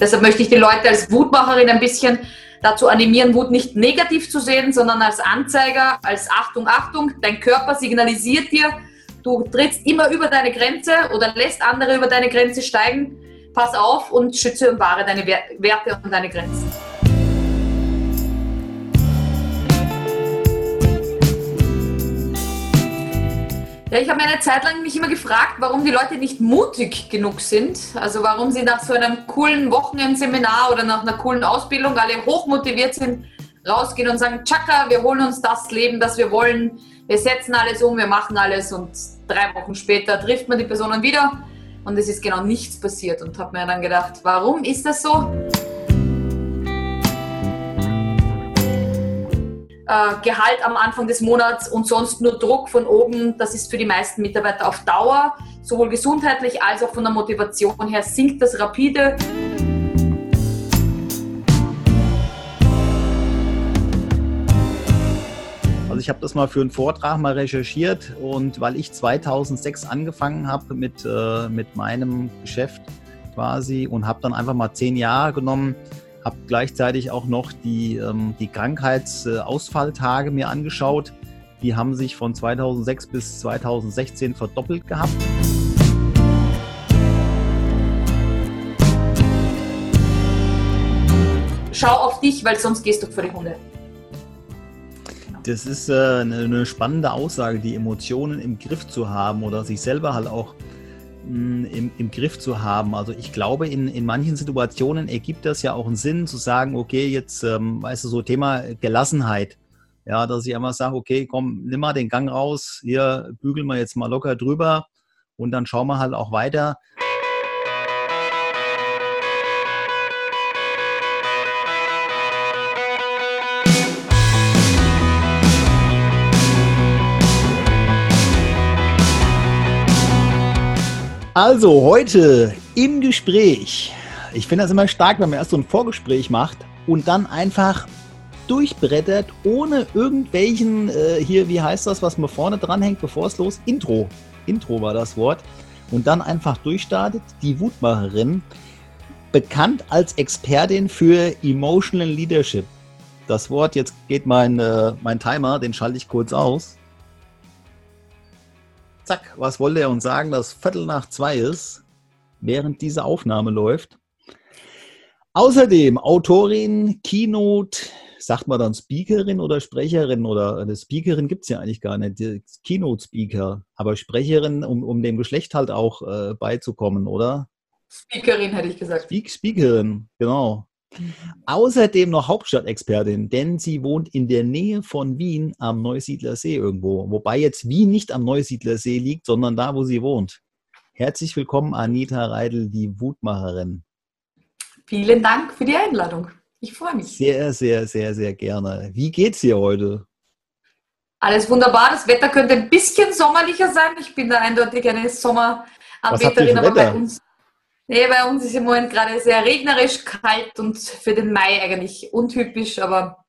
Deshalb möchte ich die Leute als Wutmacherin ein bisschen dazu animieren, Wut nicht negativ zu sehen, sondern als Anzeiger, als Achtung, Achtung, dein Körper signalisiert dir, du trittst immer über deine Grenze oder lässt andere über deine Grenze steigen. Pass auf und schütze und wahre deine Werte und deine Grenzen. Ja, ich habe eine Zeit lang mich immer gefragt, warum die Leute nicht mutig genug sind. Also warum sie nach so einem coolen Wochenendseminar oder nach einer coolen Ausbildung alle hochmotiviert sind, rausgehen und sagen, Chaka, wir holen uns das Leben, das wir wollen. Wir setzen alles um, wir machen alles und drei Wochen später trifft man die Personen wieder und es ist genau nichts passiert und habe mir dann gedacht, warum ist das so? Äh, Gehalt am Anfang des Monats und sonst nur Druck von oben. Das ist für die meisten Mitarbeiter auf Dauer, sowohl gesundheitlich als auch von der Motivation her, sinkt das rapide. Also ich habe das mal für einen Vortrag mal recherchiert und weil ich 2006 angefangen habe mit, äh, mit meinem Geschäft quasi und habe dann einfach mal zehn Jahre genommen, habe gleichzeitig auch noch die, ähm, die Krankheitsausfalltage mir angeschaut. Die haben sich von 2006 bis 2016 verdoppelt gehabt. Schau auf dich, weil sonst gehst du vor die Hunde. Das ist äh, eine, eine spannende Aussage, die Emotionen im Griff zu haben oder sich selber halt auch im, im Griff zu haben. Also ich glaube, in, in manchen Situationen ergibt das ja auch einen Sinn zu sagen, okay, jetzt, ähm, weißt du, so Thema Gelassenheit. Ja, dass ich einfach sage, okay, komm, nimm mal den Gang raus, hier bügeln wir jetzt mal locker drüber und dann schauen wir halt auch weiter. Also heute im Gespräch. Ich finde das immer stark, wenn man erst so ein Vorgespräch macht und dann einfach durchbrettert, ohne irgendwelchen, äh, hier, wie heißt das, was man vorne dranhängt, bevor es los? Intro. Intro war das Wort. Und dann einfach durchstartet. Die Wutmacherin, bekannt als Expertin für Emotional Leadership. Das Wort, jetzt geht mein, äh, mein Timer, den schalte ich kurz aus zack, was wollte er uns sagen, dass Viertel nach zwei ist, während diese Aufnahme läuft. Außerdem Autorin, Keynote, sagt man dann Speakerin oder Sprecherin oder eine Speakerin gibt es ja eigentlich gar nicht, Keynote-Speaker, aber Sprecherin, um, um dem Geschlecht halt auch äh, beizukommen, oder? Speakerin hätte ich gesagt. Speak, Speakerin, genau. Außerdem noch Hauptstadtexpertin, denn sie wohnt in der Nähe von Wien am Neusiedler See irgendwo. Wobei jetzt Wien nicht am Neusiedler See liegt, sondern da, wo sie wohnt. Herzlich willkommen, Anita Reidel, die Wutmacherin. Vielen Dank für die Einladung. Ich freue mich. Sehr, sehr, sehr, sehr gerne. Wie geht's dir heute? Alles wunderbar. Das Wetter könnte ein bisschen sommerlicher sein. Ich bin da eindeutig eine Sommeranbeterin, aber bei uns Nee, bei uns ist im Moment gerade sehr regnerisch, kalt und für den Mai eigentlich untypisch, aber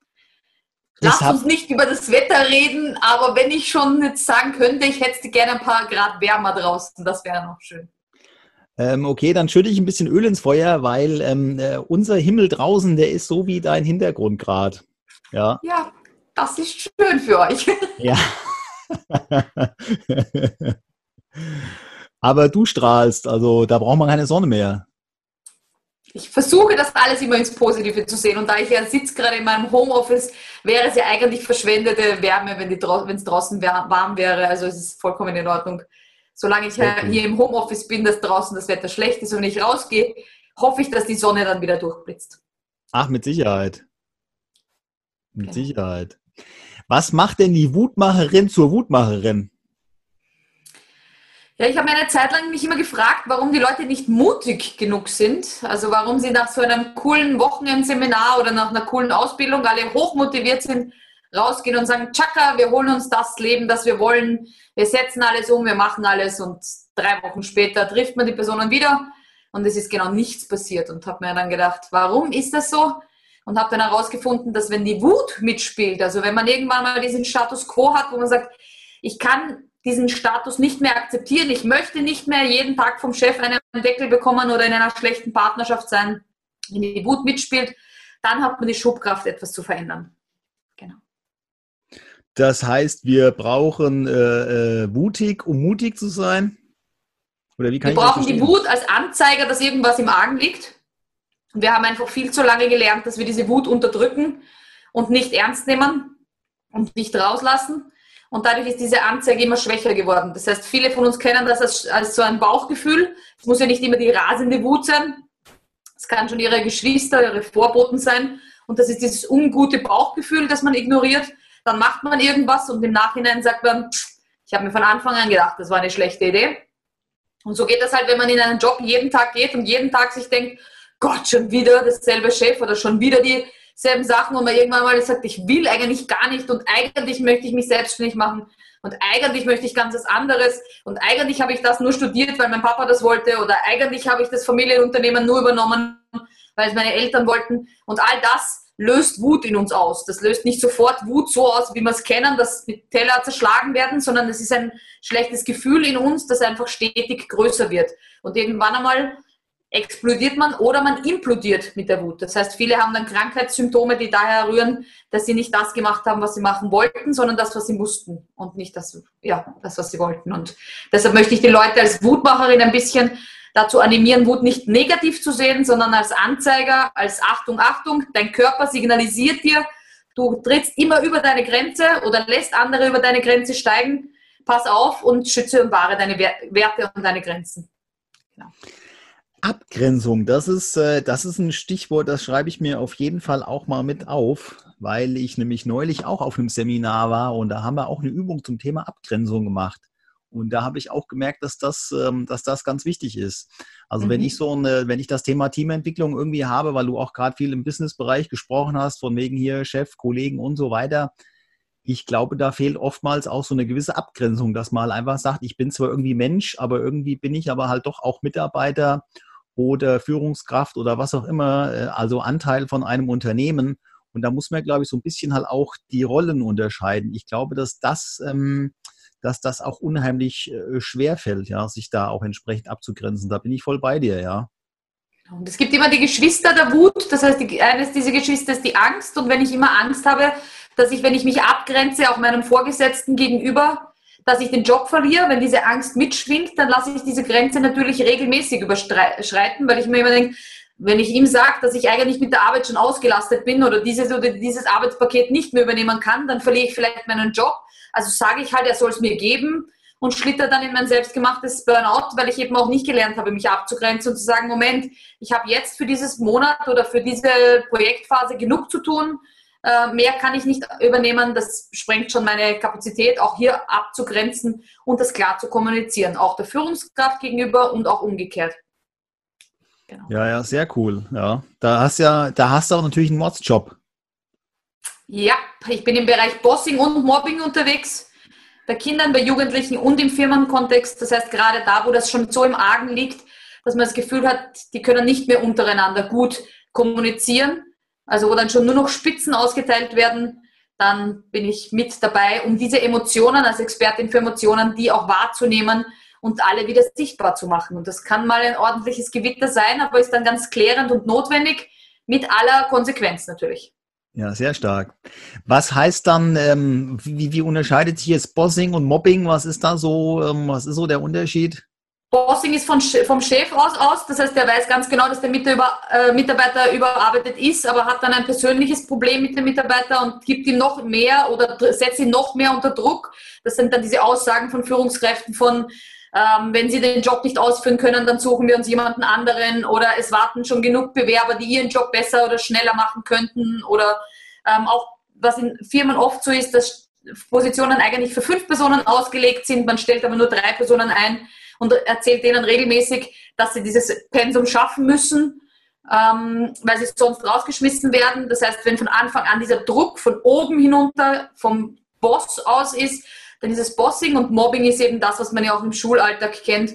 lass uns nicht über das Wetter reden, aber wenn ich schon jetzt sagen könnte, ich hätte gerne ein paar Grad wärmer draußen, das wäre noch schön. Ähm, okay, dann schütte ich ein bisschen Öl ins Feuer, weil ähm, äh, unser Himmel draußen, der ist so wie dein Hintergrundgrad. Ja. ja, das ist schön für euch. Ja. Aber du strahlst, also da braucht man keine Sonne mehr. Ich versuche das alles immer ins Positive zu sehen. Und da ich ja sitze gerade in meinem Homeoffice, wäre es ja eigentlich verschwendete Wärme, wenn es draußen warm wäre. Also es ist vollkommen in Ordnung. Solange ich okay. hier im Homeoffice bin, dass draußen das Wetter schlecht ist und ich rausgehe, hoffe ich, dass die Sonne dann wieder durchblitzt. Ach, mit Sicherheit. Mit genau. Sicherheit. Was macht denn die Wutmacherin zur Wutmacherin? Ja, ich habe mir eine Zeit lang mich immer gefragt, warum die Leute nicht mutig genug sind. Also warum sie nach so einem coolen Wochenendseminar oder nach einer coolen Ausbildung alle hochmotiviert sind, rausgehen und sagen, Chaka, wir holen uns das Leben, das wir wollen. Wir setzen alles um, wir machen alles und drei Wochen später trifft man die Personen wieder und es ist genau nichts passiert und habe mir dann gedacht, warum ist das so? Und habe dann herausgefunden, dass wenn die Wut mitspielt, also wenn man irgendwann mal diesen Status quo hat, wo man sagt, ich kann diesen Status nicht mehr akzeptieren. Ich möchte nicht mehr jeden Tag vom Chef einen Deckel bekommen oder in einer schlechten Partnerschaft sein. wenn die Wut mitspielt, dann hat man die Schubkraft, etwas zu verändern. Genau. Das heißt, wir brauchen äh, äh, wutig, um mutig zu sein? Oder wie kann wir brauchen die Wut als Anzeiger, dass irgendwas im Argen liegt. Wir haben einfach viel zu lange gelernt, dass wir diese Wut unterdrücken und nicht ernst nehmen und nicht rauslassen. Und dadurch ist diese Anzeige immer schwächer geworden. Das heißt, viele von uns kennen das als, als so ein Bauchgefühl. Es muss ja nicht immer die rasende Wut sein. Es kann schon ihre Geschwister, ihre Vorboten sein. Und das ist dieses ungute Bauchgefühl, das man ignoriert. Dann macht man irgendwas und im Nachhinein sagt man, ich habe mir von Anfang an gedacht, das war eine schlechte Idee. Und so geht das halt, wenn man in einen Job jeden Tag geht und jeden Tag sich denkt, Gott, schon wieder dasselbe Chef oder schon wieder dieselben Sachen und man irgendwann mal sagt, ich will eigentlich gar nicht und eigentlich möchte ich mich selbstständig machen und eigentlich möchte ich ganz was anderes und eigentlich habe ich das nur studiert, weil mein Papa das wollte oder eigentlich habe ich das Familienunternehmen nur übernommen, weil es meine Eltern wollten und all das löst Wut in uns aus. Das löst nicht sofort Wut so aus, wie wir es kennen, dass mit Teller zerschlagen werden, sondern es ist ein schlechtes Gefühl in uns, das einfach stetig größer wird. Und irgendwann einmal explodiert man oder man implodiert mit der Wut. Das heißt, viele haben dann Krankheitssymptome, die daher rühren, dass sie nicht das gemacht haben, was sie machen wollten, sondern das, was sie mussten und nicht das, ja, das, was sie wollten. Und deshalb möchte ich die Leute als Wutmacherin ein bisschen dazu animieren, Wut nicht negativ zu sehen, sondern als Anzeiger, als Achtung, Achtung, dein Körper signalisiert dir, du trittst immer über deine Grenze oder lässt andere über deine Grenze steigen. Pass auf und schütze und wahre deine Werte und deine Grenzen. Ja. Abgrenzung, das ist, äh, das ist ein Stichwort, das schreibe ich mir auf jeden Fall auch mal mit auf, weil ich nämlich neulich auch auf einem Seminar war und da haben wir auch eine Übung zum Thema Abgrenzung gemacht. Und da habe ich auch gemerkt, dass das, ähm, dass das ganz wichtig ist. Also mhm. wenn ich so eine, wenn ich das Thema Teamentwicklung irgendwie habe, weil du auch gerade viel im Businessbereich gesprochen hast, von wegen hier Chef, Kollegen und so weiter, ich glaube, da fehlt oftmals auch so eine gewisse Abgrenzung, dass man halt einfach sagt, ich bin zwar irgendwie Mensch, aber irgendwie bin ich aber halt doch auch Mitarbeiter oder Führungskraft oder was auch immer, äh, also Anteil von einem Unternehmen. Und da muss man, glaube ich, so ein bisschen halt auch die Rollen unterscheiden. Ich glaube, dass das ähm, dass das auch unheimlich äh, schwer fällt, ja, sich da auch entsprechend abzugrenzen. Da bin ich voll bei dir, ja. Und es gibt immer die Geschwister der Wut, das heißt, die, eines dieser Geschwister ist die Angst. Und wenn ich immer Angst habe, dass ich, wenn ich mich abgrenze, auch meinem Vorgesetzten gegenüber, dass ich den Job verliere, wenn diese Angst mitschwingt, dann lasse ich diese Grenze natürlich regelmäßig überschreiten, weil ich mir immer denke, wenn ich ihm sage, dass ich eigentlich mit der Arbeit schon ausgelastet bin oder dieses oder dieses Arbeitspaket nicht mehr übernehmen kann, dann verliere ich vielleicht meinen Job. Also sage ich halt, er soll es mir geben und schlitter dann in mein selbstgemachtes Burnout, weil ich eben auch nicht gelernt habe, mich abzugrenzen und zu sagen, Moment, ich habe jetzt für dieses Monat oder für diese Projektphase genug zu tun. Äh, mehr kann ich nicht übernehmen. Das sprengt schon meine Kapazität, auch hier abzugrenzen und das klar zu kommunizieren, auch der Führungskraft gegenüber und auch umgekehrt. Genau. Ja, ja, sehr cool. Ja, da hast ja, da hast du auch natürlich einen Modsjob. Ja, ich bin im Bereich Bossing und Mobbing unterwegs. Bei Kindern, bei Jugendlichen und im Firmenkontext. Das heißt, gerade da, wo das schon so im Argen liegt, dass man das Gefühl hat, die können nicht mehr untereinander gut kommunizieren. Also wo dann schon nur noch Spitzen ausgeteilt werden, dann bin ich mit dabei, um diese Emotionen als Expertin für Emotionen, die auch wahrzunehmen und alle wieder sichtbar zu machen. Und das kann mal ein ordentliches Gewitter sein, aber ist dann ganz klärend und notwendig mit aller Konsequenz natürlich. Ja, sehr stark. Was heißt dann, ähm, wie, wie unterscheidet sich jetzt Bossing und Mobbing? Was ist da so, ähm, was ist so der Unterschied? Bossing ist von, vom Chef aus, aus, das heißt, der weiß ganz genau, dass der äh, Mitarbeiter überarbeitet ist, aber hat dann ein persönliches Problem mit dem Mitarbeiter und gibt ihm noch mehr oder setzt ihn noch mehr unter Druck. Das sind dann diese Aussagen von Führungskräften von, ähm, wenn sie den Job nicht ausführen können, dann suchen wir uns jemanden anderen oder es warten schon genug Bewerber, die ihren Job besser oder schneller machen könnten oder ähm, auch was in Firmen oft so ist, dass Positionen eigentlich für fünf Personen ausgelegt sind, man stellt aber nur drei Personen ein und erzählt denen regelmäßig, dass sie dieses Pensum schaffen müssen, ähm, weil sie sonst rausgeschmissen werden. Das heißt, wenn von Anfang an dieser Druck von oben hinunter vom Boss aus ist, dann ist es Bossing und Mobbing ist eben das, was man ja auch im Schulalltag kennt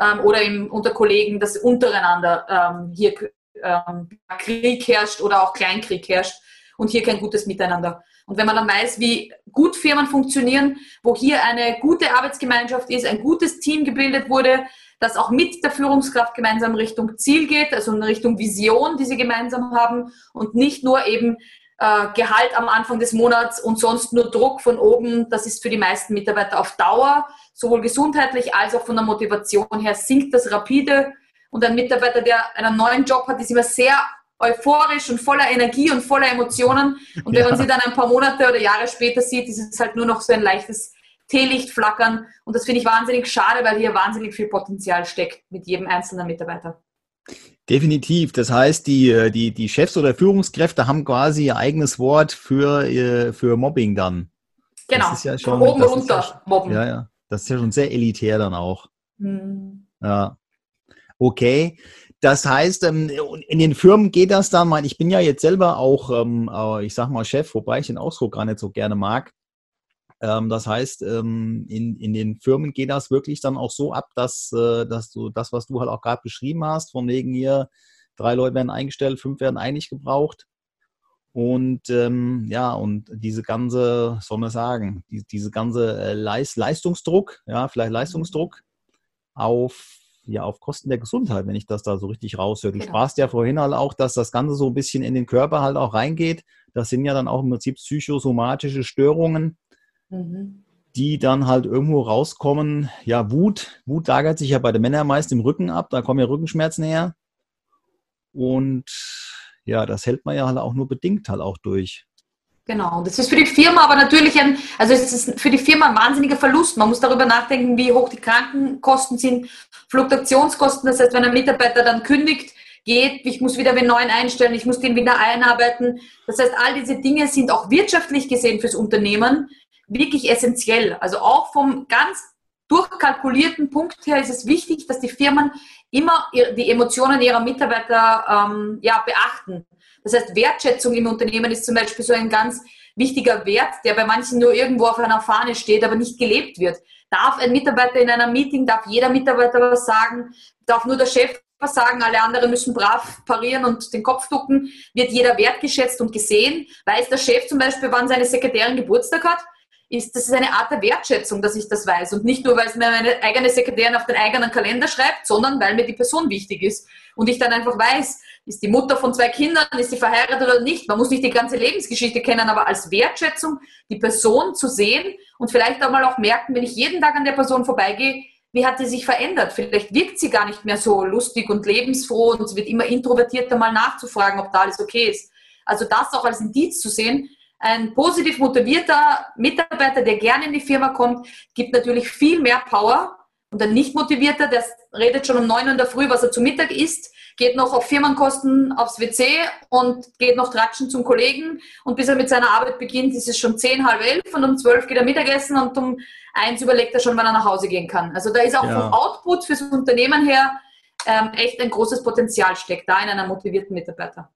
ähm, oder im, unter Kollegen, dass untereinander ähm, hier ähm, Krieg herrscht oder auch Kleinkrieg herrscht und hier kein gutes Miteinander. Und wenn man dann weiß, wie gut Firmen funktionieren, wo hier eine gute Arbeitsgemeinschaft ist, ein gutes Team gebildet wurde, das auch mit der Führungskraft gemeinsam Richtung Ziel geht, also in Richtung Vision, die sie gemeinsam haben und nicht nur eben äh, Gehalt am Anfang des Monats und sonst nur Druck von oben. Das ist für die meisten Mitarbeiter auf Dauer, sowohl gesundheitlich als auch von der Motivation her, sinkt das rapide. Und ein Mitarbeiter, der einen neuen Job hat, ist immer sehr euphorisch und voller Energie und voller Emotionen. Und wenn ja. man sie dann ein paar Monate oder Jahre später sieht, ist es halt nur noch so ein leichtes Teelicht flackern. Und das finde ich wahnsinnig schade, weil hier wahnsinnig viel Potenzial steckt mit jedem einzelnen Mitarbeiter. Definitiv. Das heißt, die, äh, die, die Chefs oder Führungskräfte haben quasi ihr eigenes Wort für, äh, für Mobbing dann. Genau. Das ist ja schon, Von oben runter ja, mobben. Ja, ja. Das ist ja schon sehr elitär dann auch. Hm. Ja. Okay. Das heißt, ähm, in den Firmen geht das dann, ich bin ja jetzt selber auch, ähm, ich sag mal Chef, wobei ich den Ausdruck gar nicht so gerne mag. Ähm, das heißt, in, in den Firmen geht das wirklich dann auch so ab, dass, äh, dass du das, was du halt auch gerade beschrieben hast, von wegen hier, drei Leute werden eingestellt, fünf werden eigentlich gebraucht. Und ähm, ja, und diese ganze, soll man sagen, die, diese ganze äh, Leist, Leistungsdruck, ja, vielleicht Leistungsdruck auf ja auf Kosten der Gesundheit, wenn ich das da so richtig raushöre. Du genau. sprachst ja vorhin halt auch, dass das Ganze so ein bisschen in den Körper halt auch reingeht. Das sind ja dann auch im Prinzip psychosomatische Störungen, Mhm. die dann halt irgendwo rauskommen. Ja, Wut. Wut lagert sich ja bei den Männern meist im Rücken ab. Da kommen ja Rückenschmerzen her. Und ja, das hält man ja halt auch nur bedingt halt auch durch. Genau, das ist für die Firma aber natürlich ein, also es ist für die Firma ein wahnsinniger Verlust. Man muss darüber nachdenken, wie hoch die Krankenkosten sind, Fluktuationskosten. Das heißt, wenn ein Mitarbeiter dann kündigt, geht, ich muss wieder den neuen einstellen, ich muss den wieder einarbeiten. Das heißt, all diese Dinge sind auch wirtschaftlich gesehen fürs Unternehmen wirklich essentiell. Also auch vom ganz durchkalkulierten Punkt her ist es wichtig, dass die Firmen immer die Emotionen ihrer Mitarbeiter ähm, ja, beachten. Das heißt, Wertschätzung im Unternehmen ist zum Beispiel so ein ganz wichtiger Wert, der bei manchen nur irgendwo auf einer Fahne steht, aber nicht gelebt wird. Darf ein Mitarbeiter in einem Meeting, darf jeder Mitarbeiter was sagen, darf nur der Chef was sagen, alle anderen müssen brav parieren und den Kopf ducken, wird jeder wertgeschätzt und gesehen. Weiß der Chef zum Beispiel, wann seine Sekretärin Geburtstag hat? Ist, das ist eine Art der Wertschätzung, dass ich das weiß. Und nicht nur, weil es mir meine eigene Sekretärin auf den eigenen Kalender schreibt, sondern weil mir die Person wichtig ist. Und ich dann einfach weiß, ist die Mutter von zwei Kindern, ist sie verheiratet oder nicht. Man muss nicht die ganze Lebensgeschichte kennen, aber als Wertschätzung die Person zu sehen und vielleicht auch mal auch merken, wenn ich jeden Tag an der Person vorbeigehe, wie hat sie sich verändert? Vielleicht wirkt sie gar nicht mehr so lustig und lebensfroh und es wird immer introvertierter, mal nachzufragen, ob da alles okay ist. Also das auch als Indiz zu sehen, ein positiv motivierter Mitarbeiter, der gerne in die Firma kommt, gibt natürlich viel mehr Power. Und ein nicht motivierter, der redet schon um neun Uhr in der Früh, was er zu Mittag isst, geht noch auf Firmenkosten aufs WC und geht noch tratschen zum Kollegen. Und bis er mit seiner Arbeit beginnt, ist es schon zehn, halb elf und um zwölf geht er Mittagessen und um eins überlegt er schon, wann er nach Hause gehen kann. Also da ist auch ja. vom Output fürs Unternehmen her ähm, echt ein großes Potenzial steckt da in einem motivierten Mitarbeiter.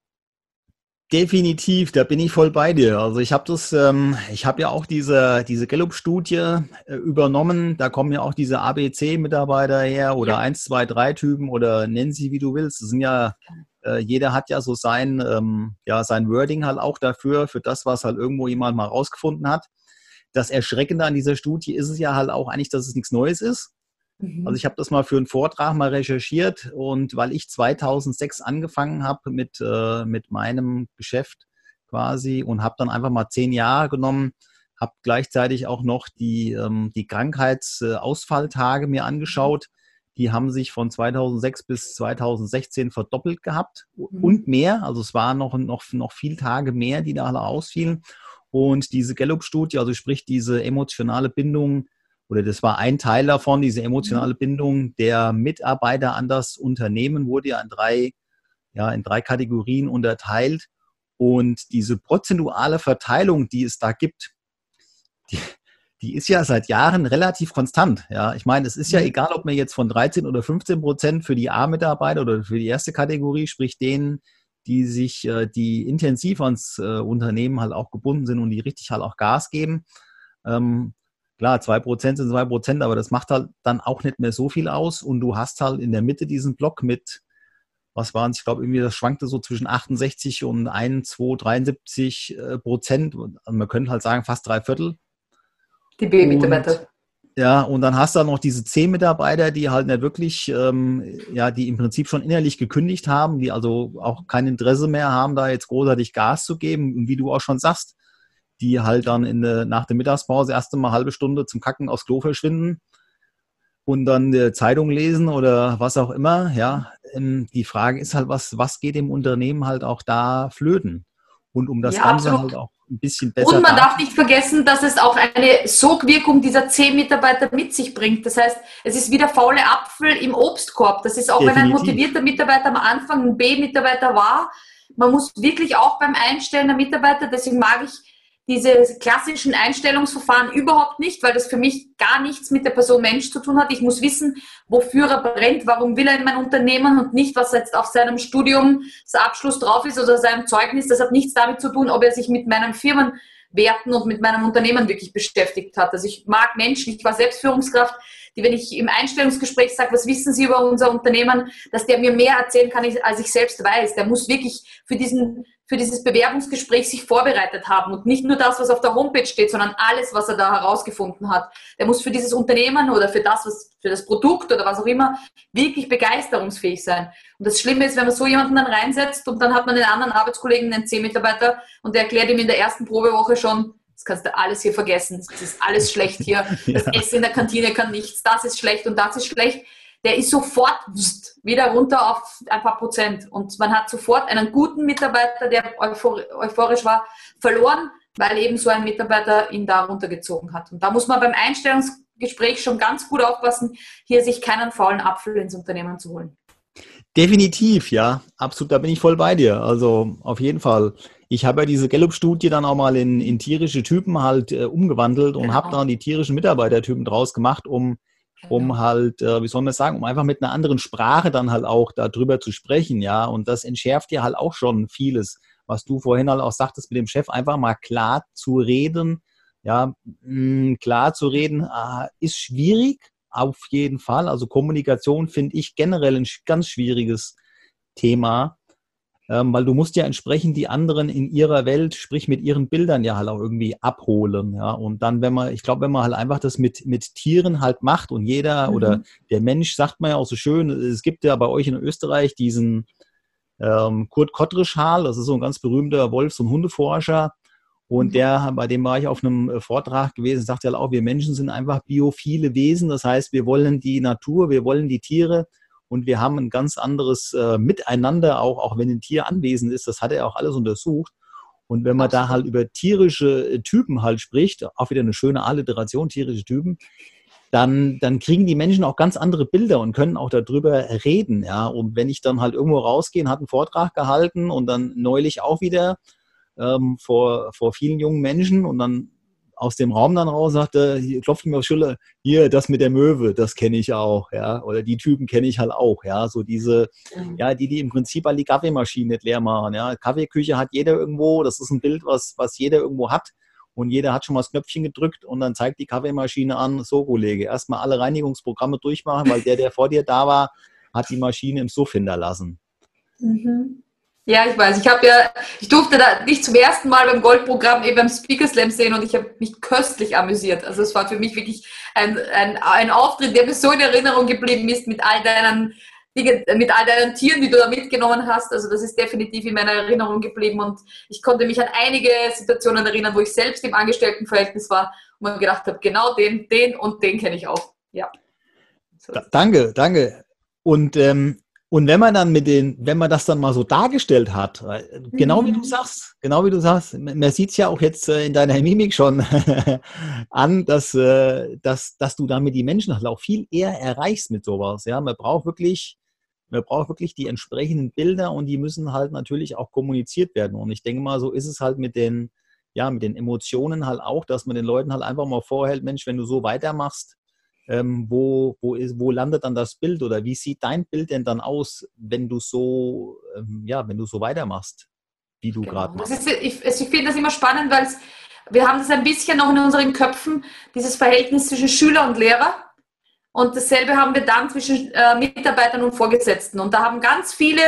Definitiv, da bin ich voll bei dir. Also ich habe das, ähm, ich habe ja auch diese, diese Gallup-Studie äh, übernommen. Da kommen ja auch diese ABC-Mitarbeiter her oder ja. 1, 2, 3 Typen oder nenn sie wie du willst. Das sind ja, äh, jeder hat ja so sein, ähm, ja, sein Wording halt auch dafür, für das, was halt irgendwo jemand mal rausgefunden hat. Das Erschreckende an dieser Studie ist es ja halt auch eigentlich, dass es nichts Neues ist. Mhm. Also ich habe das mal für einen Vortrag mal recherchiert und weil ich 2006 angefangen habe mit, äh, mit meinem Geschäft quasi und habe dann einfach mal zehn Jahre genommen, habe gleichzeitig auch noch die, ähm, die Krankheitsausfalltage mir angeschaut. Die haben sich von 2006 bis 2016 verdoppelt gehabt mhm. und mehr. Also es waren noch, noch, noch viel Tage mehr, die da alle ausfielen. Und diese Gallup-Studie, also sprich diese emotionale Bindung oder das war ein Teil davon, diese emotionale mhm. Bindung der Mitarbeiter an das Unternehmen wurde ja in drei, ja, in drei Kategorien unterteilt. Und diese prozentuale Verteilung, die es da gibt, die, die ist ja seit Jahren relativ konstant. Ja, ich meine, es ist ja mhm. egal, ob man jetzt von 13 oder 15 Prozent für die A-Mitarbeiter oder für die erste Kategorie, sprich denen, die sich, äh, die intensiv ans äh, Unternehmen halt auch gebunden sind und die richtig halt auch Gas geben. Ähm, Klar, 2% sind 2%, aber das macht halt dann auch nicht mehr so viel aus. Und du hast halt in der Mitte diesen Block mit, was waren es, ich glaube, irgendwie das schwankte so zwischen 68 und 1, 2, 73 Prozent. Also man könnte halt sagen, fast drei Viertel. Die B-Mitarbeiter. Ja, und dann hast du noch diese zehn Mitarbeiter, die halt nicht wirklich, ähm, ja, die im Prinzip schon innerlich gekündigt haben, die also auch kein Interesse mehr haben, da jetzt großartig Gas zu geben. Und wie du auch schon sagst, die halt dann in der, nach der Mittagspause erst einmal halbe Stunde zum Kacken aufs Klo verschwinden und dann die Zeitung lesen oder was auch immer. Ja, ähm, die Frage ist halt, was, was geht dem Unternehmen halt auch da flöten? Und um das ja, Ganze absolut. halt auch ein bisschen besser. Und man darf nicht vergessen, dass es auch eine Sogwirkung dieser zehn Mitarbeiter mit sich bringt. Das heißt, es ist wie der faule Apfel im Obstkorb. Das ist auch, Definitiv. wenn ein motivierter Mitarbeiter am Anfang ein B-Mitarbeiter war, man muss wirklich auch beim Einstellen der Mitarbeiter, deswegen mag ich diese klassischen Einstellungsverfahren überhaupt nicht, weil das für mich gar nichts mit der Person Mensch zu tun hat. Ich muss wissen, wofür er brennt, warum will er in mein Unternehmen und nicht, was jetzt auf seinem Studium Abschluss drauf ist oder seinem Zeugnis. Das hat nichts damit zu tun, ob er sich mit meinen Firmenwerten und mit meinem Unternehmen wirklich beschäftigt hat. Also ich mag Menschen, ich war selbst Führungskraft, die, wenn ich im Einstellungsgespräch sage, was wissen Sie über unser Unternehmen, dass der mir mehr erzählen kann, als ich selbst weiß. Der muss wirklich für diesen für dieses Bewerbungsgespräch sich vorbereitet haben und nicht nur das, was auf der Homepage steht, sondern alles, was er da herausgefunden hat. Der muss für dieses Unternehmen oder für das, was, für das Produkt oder was auch immer wirklich begeisterungsfähig sein. Und das Schlimme ist, wenn man so jemanden dann reinsetzt und dann hat man den anderen Arbeitskollegen, einen C-Mitarbeiter und der erklärt ihm in der ersten Probewoche schon, das kannst du alles hier vergessen, das ist alles schlecht hier, das ja. Essen in der Kantine kann nichts, das ist schlecht und das ist schlecht der ist sofort wieder runter auf ein paar Prozent. Und man hat sofort einen guten Mitarbeiter, der euphorisch war, verloren, weil eben so ein Mitarbeiter ihn da runtergezogen hat. Und da muss man beim Einstellungsgespräch schon ganz gut aufpassen, hier sich keinen faulen Apfel ins Unternehmen zu holen. Definitiv, ja, absolut, da bin ich voll bei dir. Also auf jeden Fall. Ich habe ja diese Gallup-Studie dann auch mal in, in tierische Typen halt äh, umgewandelt und genau. habe dann die tierischen Mitarbeitertypen draus gemacht, um um genau. halt, äh, wie soll man sagen, um einfach mit einer anderen Sprache dann halt auch darüber zu sprechen, ja. Und das entschärft ja halt auch schon vieles, was du vorhin halt auch sagtest, mit dem Chef einfach mal klar zu reden, ja, mm, klar zu reden, äh, ist schwierig, auf jeden Fall. Also Kommunikation finde ich generell ein ganz schwieriges Thema ähm, weil du musst ja entsprechend die anderen in ihrer Welt, sprich mit ihren Bildern ja halt auch irgendwie abholen, ja. Und dann, wenn man, ich glaube, wenn man halt einfach das mit, mit Tieren halt macht und jeder mhm. oder der Mensch, sagt man ja auch so schön, es gibt ja bei euch in Österreich diesen ähm, Kurt Kottrischal, das ist so ein ganz berühmter Wolfs- und Hundeforscher, und mhm. der, bei dem war ich auf einem äh, Vortrag gewesen, sagt ja auch, wir Menschen sind einfach biophile Wesen. Das heißt, wir wollen die Natur, wir wollen die Tiere und wir haben ein ganz anderes äh, Miteinander, auch, auch wenn ein Tier anwesend ist. Das hat er auch alles untersucht. Und wenn man da halt über tierische äh, Typen halt spricht, auch wieder eine schöne Alliteration, tierische Typen, dann, dann kriegen die Menschen auch ganz andere Bilder und können auch darüber reden. Ja. Und wenn ich dann halt irgendwo rausgehe, hat einen Vortrag gehalten und dann neulich auch wieder ähm, vor, vor vielen jungen Menschen und dann aus dem Raum dann raus sagte, hier, klopft mir auf Schulter, hier, das mit der Möwe, das kenne ich auch, ja, oder die Typen kenne ich halt auch, ja, so diese, mhm. ja, die, die im Prinzip all die Kaffeemaschinen nicht leer machen, ja, Kaffeeküche hat jeder irgendwo, das ist ein Bild, was, was jeder irgendwo hat und jeder hat schon mal das Knöpfchen gedrückt und dann zeigt die Kaffeemaschine an, so Kollege, erstmal alle Reinigungsprogramme durchmachen, weil der, der vor dir da war, hat die Maschine im Suff hinterlassen. Mhm. Ja, ich weiß. Ich habe ja, ich durfte da nicht zum ersten Mal beim Goldprogramm eben beim Speaker Slam sehen und ich habe mich köstlich amüsiert. Also es war für mich wirklich ein, ein, ein Auftritt, der mir so in Erinnerung geblieben ist mit all deinen mit all deinen Tieren, die du da mitgenommen hast. Also das ist definitiv in meiner Erinnerung geblieben und ich konnte mich an einige Situationen erinnern, wo ich selbst im Angestelltenverhältnis war und mir gedacht habe, genau den, den und den kenne ich auch. Ja. So. danke, danke. Und ähm, und wenn man dann mit den, wenn man das dann mal so dargestellt hat, genau mhm. wie du mhm. sagst, genau wie du sagst, man sieht es ja auch jetzt äh, in deiner Mimik schon an, dass, äh, dass, dass du damit die Menschen halt auch viel eher erreichst mit sowas. Ja, man braucht wirklich, man braucht wirklich die entsprechenden Bilder und die müssen halt natürlich auch kommuniziert werden. Und ich denke mal, so ist es halt mit den, ja, mit den Emotionen halt auch, dass man den Leuten halt einfach mal vorhält, Mensch, wenn du so weitermachst, ähm, wo, wo, ist, wo landet dann das Bild oder wie sieht dein Bild denn dann aus, wenn du so, ähm, ja, wenn du so weitermachst, wie du genau. gerade machst? Ist, ich, ich finde das immer spannend, weil wir haben das ein bisschen noch in unseren Köpfen, dieses Verhältnis zwischen Schüler und Lehrer. Und dasselbe haben wir dann zwischen äh, Mitarbeitern und Vorgesetzten. Und da haben ganz viele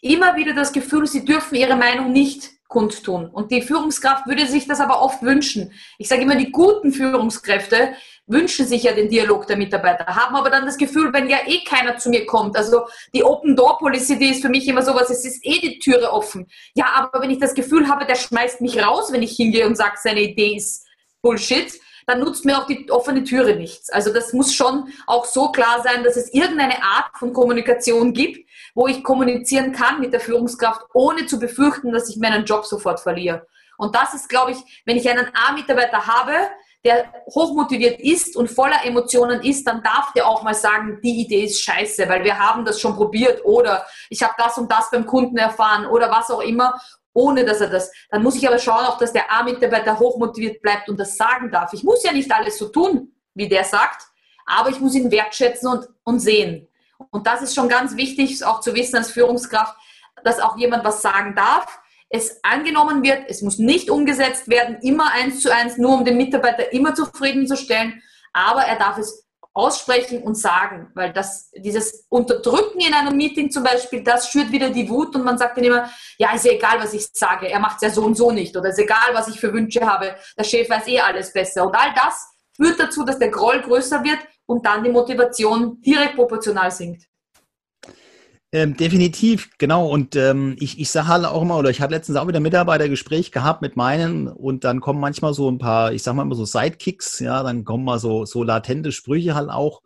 immer wieder das Gefühl, sie dürfen ihre Meinung nicht kundtun. Und die Führungskraft würde sich das aber oft wünschen. Ich sage immer, die guten Führungskräfte wünschen sich ja den Dialog der Mitarbeiter, haben aber dann das Gefühl, wenn ja eh keiner zu mir kommt, also die Open Door Policy, die ist für mich immer sowas, es ist eh die Türe offen. Ja, aber wenn ich das Gefühl habe, der schmeißt mich raus, wenn ich hingehe und sage, seine Idee ist Bullshit, dann nutzt mir auch die offene Türe nichts. Also das muss schon auch so klar sein, dass es irgendeine Art von Kommunikation gibt, wo ich kommunizieren kann mit der Führungskraft, ohne zu befürchten, dass ich meinen Job sofort verliere. Und das ist, glaube ich, wenn ich einen A-Mitarbeiter habe, der hochmotiviert ist und voller Emotionen ist, dann darf der auch mal sagen, die Idee ist scheiße, weil wir haben das schon probiert oder ich habe das und das beim Kunden erfahren oder was auch immer ohne dass er das. Dann muss ich aber schauen, auch dass der A-Mitarbeiter hochmotiviert bleibt und das sagen darf. Ich muss ja nicht alles so tun, wie der sagt, aber ich muss ihn wertschätzen und, und sehen. Und das ist schon ganz wichtig, auch zu wissen als Führungskraft, dass auch jemand was sagen darf. Es angenommen wird, es muss nicht umgesetzt werden, immer eins zu eins, nur um den Mitarbeiter immer zufriedenzustellen, aber er darf es aussprechen und sagen, weil das, dieses Unterdrücken in einem Meeting zum Beispiel, das schürt wieder die Wut und man sagt dann immer, ja, ist ja egal, was ich sage, er macht es ja so und so nicht oder ist egal, was ich für Wünsche habe, der Chef weiß eh alles besser und all das führt dazu, dass der Groll größer wird und dann die Motivation direkt proportional sinkt. Ähm, definitiv, genau. Und ähm, ich, ich sage halt auch immer, oder ich hatte letztens auch wieder ein Mitarbeitergespräch gehabt mit meinen und dann kommen manchmal so ein paar, ich sag mal immer so Sidekicks, ja, dann kommen mal so, so latente Sprüche halt auch.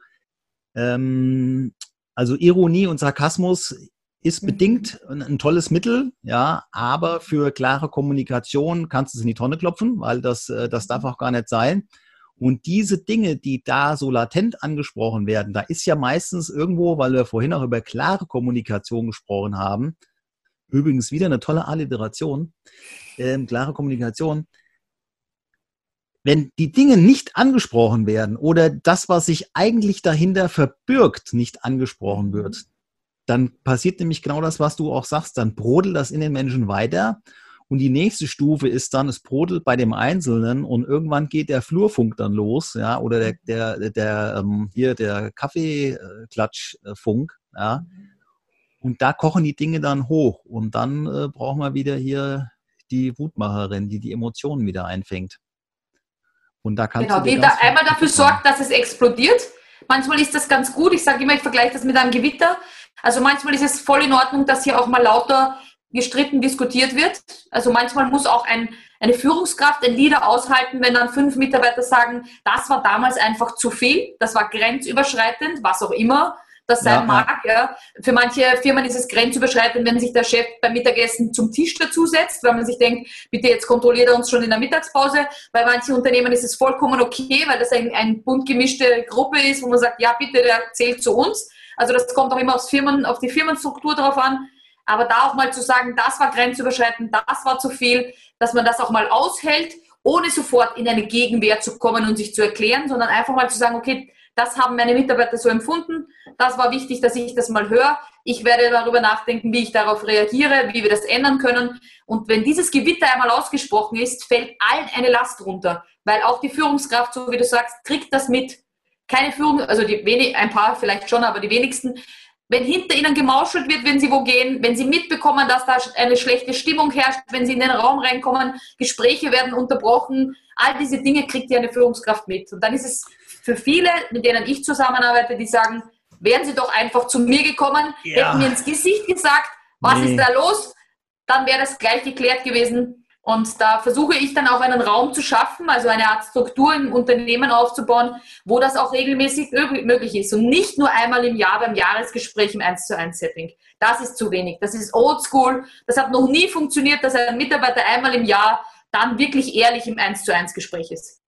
Ähm, also Ironie und Sarkasmus ist mhm. bedingt ein, ein, tolles Mittel, ja, aber für klare Kommunikation kannst du es in die Tonne klopfen, weil das, äh, das darf auch gar nicht sein. Und diese Dinge, die da so latent angesprochen werden, da ist ja meistens irgendwo, weil wir vorhin auch über klare Kommunikation gesprochen haben, übrigens wieder eine tolle Alliteration, ähm, klare Kommunikation, wenn die Dinge nicht angesprochen werden oder das, was sich eigentlich dahinter verbirgt, nicht angesprochen wird, dann passiert nämlich genau das, was du auch sagst, dann brodelt das in den Menschen weiter und die nächste Stufe ist dann, es brodelt bei dem Einzelnen und irgendwann geht der Flurfunk dann los, ja, oder der, der, der ähm, hier der Kaffeeklatschfunk, ja. Und da kochen die Dinge dann hoch und dann äh, brauchen wir wieder hier die Wutmacherin, die die Emotionen wieder einfängt. Und da kannst genau, du die da einmal dafür sorgt, dass es explodiert. Manchmal ist das ganz gut. Ich sage immer, ich vergleiche das mit einem Gewitter. Also manchmal ist es voll in Ordnung, dass hier auch mal lauter gestritten diskutiert wird. Also manchmal muss auch ein, eine Führungskraft, ein Leader aushalten, wenn dann fünf Mitarbeiter sagen, das war damals einfach zu viel, das war grenzüberschreitend, was auch immer das sein ja, mag. Ja. Für manche Firmen ist es grenzüberschreitend, wenn sich der Chef beim Mittagessen zum Tisch dazusetzt, weil man sich denkt, bitte jetzt kontrolliert er uns schon in der Mittagspause. Bei manchen Unternehmen ist es vollkommen okay, weil das ein, ein bunt gemischte Gruppe ist, wo man sagt, ja bitte, der zählt zu uns. Also das kommt auch immer aufs Firmen, auf die Firmenstruktur drauf an. Aber da auch mal zu sagen, das war grenzüberschreitend, das war zu viel, dass man das auch mal aushält, ohne sofort in eine Gegenwehr zu kommen und sich zu erklären, sondern einfach mal zu sagen, okay, das haben meine Mitarbeiter so empfunden, das war wichtig, dass ich das mal höre. Ich werde darüber nachdenken, wie ich darauf reagiere, wie wir das ändern können. Und wenn dieses Gewitter einmal ausgesprochen ist, fällt allen eine Last runter, weil auch die Führungskraft, so wie du sagst, kriegt das mit. Keine Führung, also die wenig, ein paar vielleicht schon, aber die wenigsten wenn hinter ihnen gemauschelt wird, wenn sie wo gehen, wenn sie mitbekommen, dass da eine schlechte Stimmung herrscht, wenn sie in den Raum reinkommen, Gespräche werden unterbrochen, all diese Dinge kriegt ja eine Führungskraft mit. Und dann ist es für viele, mit denen ich zusammenarbeite, die sagen, wären sie doch einfach zu mir gekommen, ja. hätten mir ins Gesicht gesagt, was nee. ist da los, dann wäre das gleich geklärt gewesen. Und da versuche ich dann auch einen Raum zu schaffen, also eine Art Struktur im Unternehmen aufzubauen, wo das auch regelmäßig möglich ist und nicht nur einmal im Jahr beim Jahresgespräch im 1 zu 1 Setting. Das ist zu wenig. Das ist oldschool. Das hat noch nie funktioniert, dass ein Mitarbeiter einmal im Jahr dann wirklich ehrlich im 1 zu 1 Gespräch ist.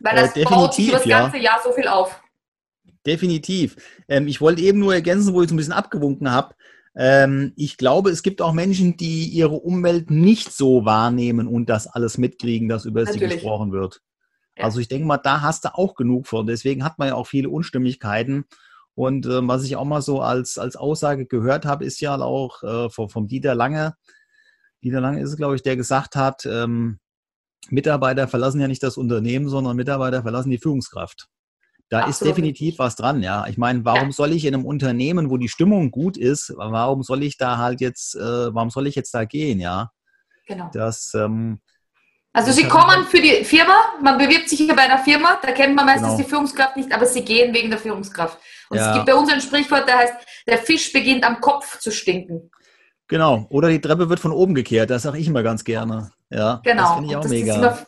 Weil das äh, baut sich das ganze ja. Jahr so viel auf. Definitiv. Ähm, ich wollte eben nur ergänzen, wo ich so ein bisschen abgewunken habe. Ähm, ich glaube, es gibt auch Menschen, die ihre Umwelt nicht so wahrnehmen und das alles mitkriegen, dass über Natürlich. sie gesprochen wird. Ja. Also ich denke mal, da hast du auch genug von. Deswegen hat man ja auch viele Unstimmigkeiten. Und äh, was ich auch mal so als, als Aussage gehört habe, ist ja auch äh, vom, vom Dieter Lange. Dieter Lange ist es, glaube ich, der gesagt hat, ähm, Mitarbeiter verlassen ja nicht das Unternehmen, sondern Mitarbeiter verlassen die Führungskraft. Da Absolut. ist definitiv was dran, ja. Ich meine, warum ja. soll ich in einem Unternehmen, wo die Stimmung gut ist, warum soll ich da halt jetzt, äh, warum soll ich jetzt da gehen, ja? Genau. Das, ähm, Also sie kommen für die Firma, man bewirbt sich hier bei einer Firma, da kennt man meistens genau. die Führungskraft nicht, aber sie gehen wegen der Führungskraft. Und ja. es gibt bei uns ein Sprichwort, der heißt, der Fisch beginnt am Kopf zu stinken. Genau, oder die Treppe wird von oben gekehrt, das sage ich immer ganz gerne. Ja, genau. Das finde ich auch das mega. Ist immer,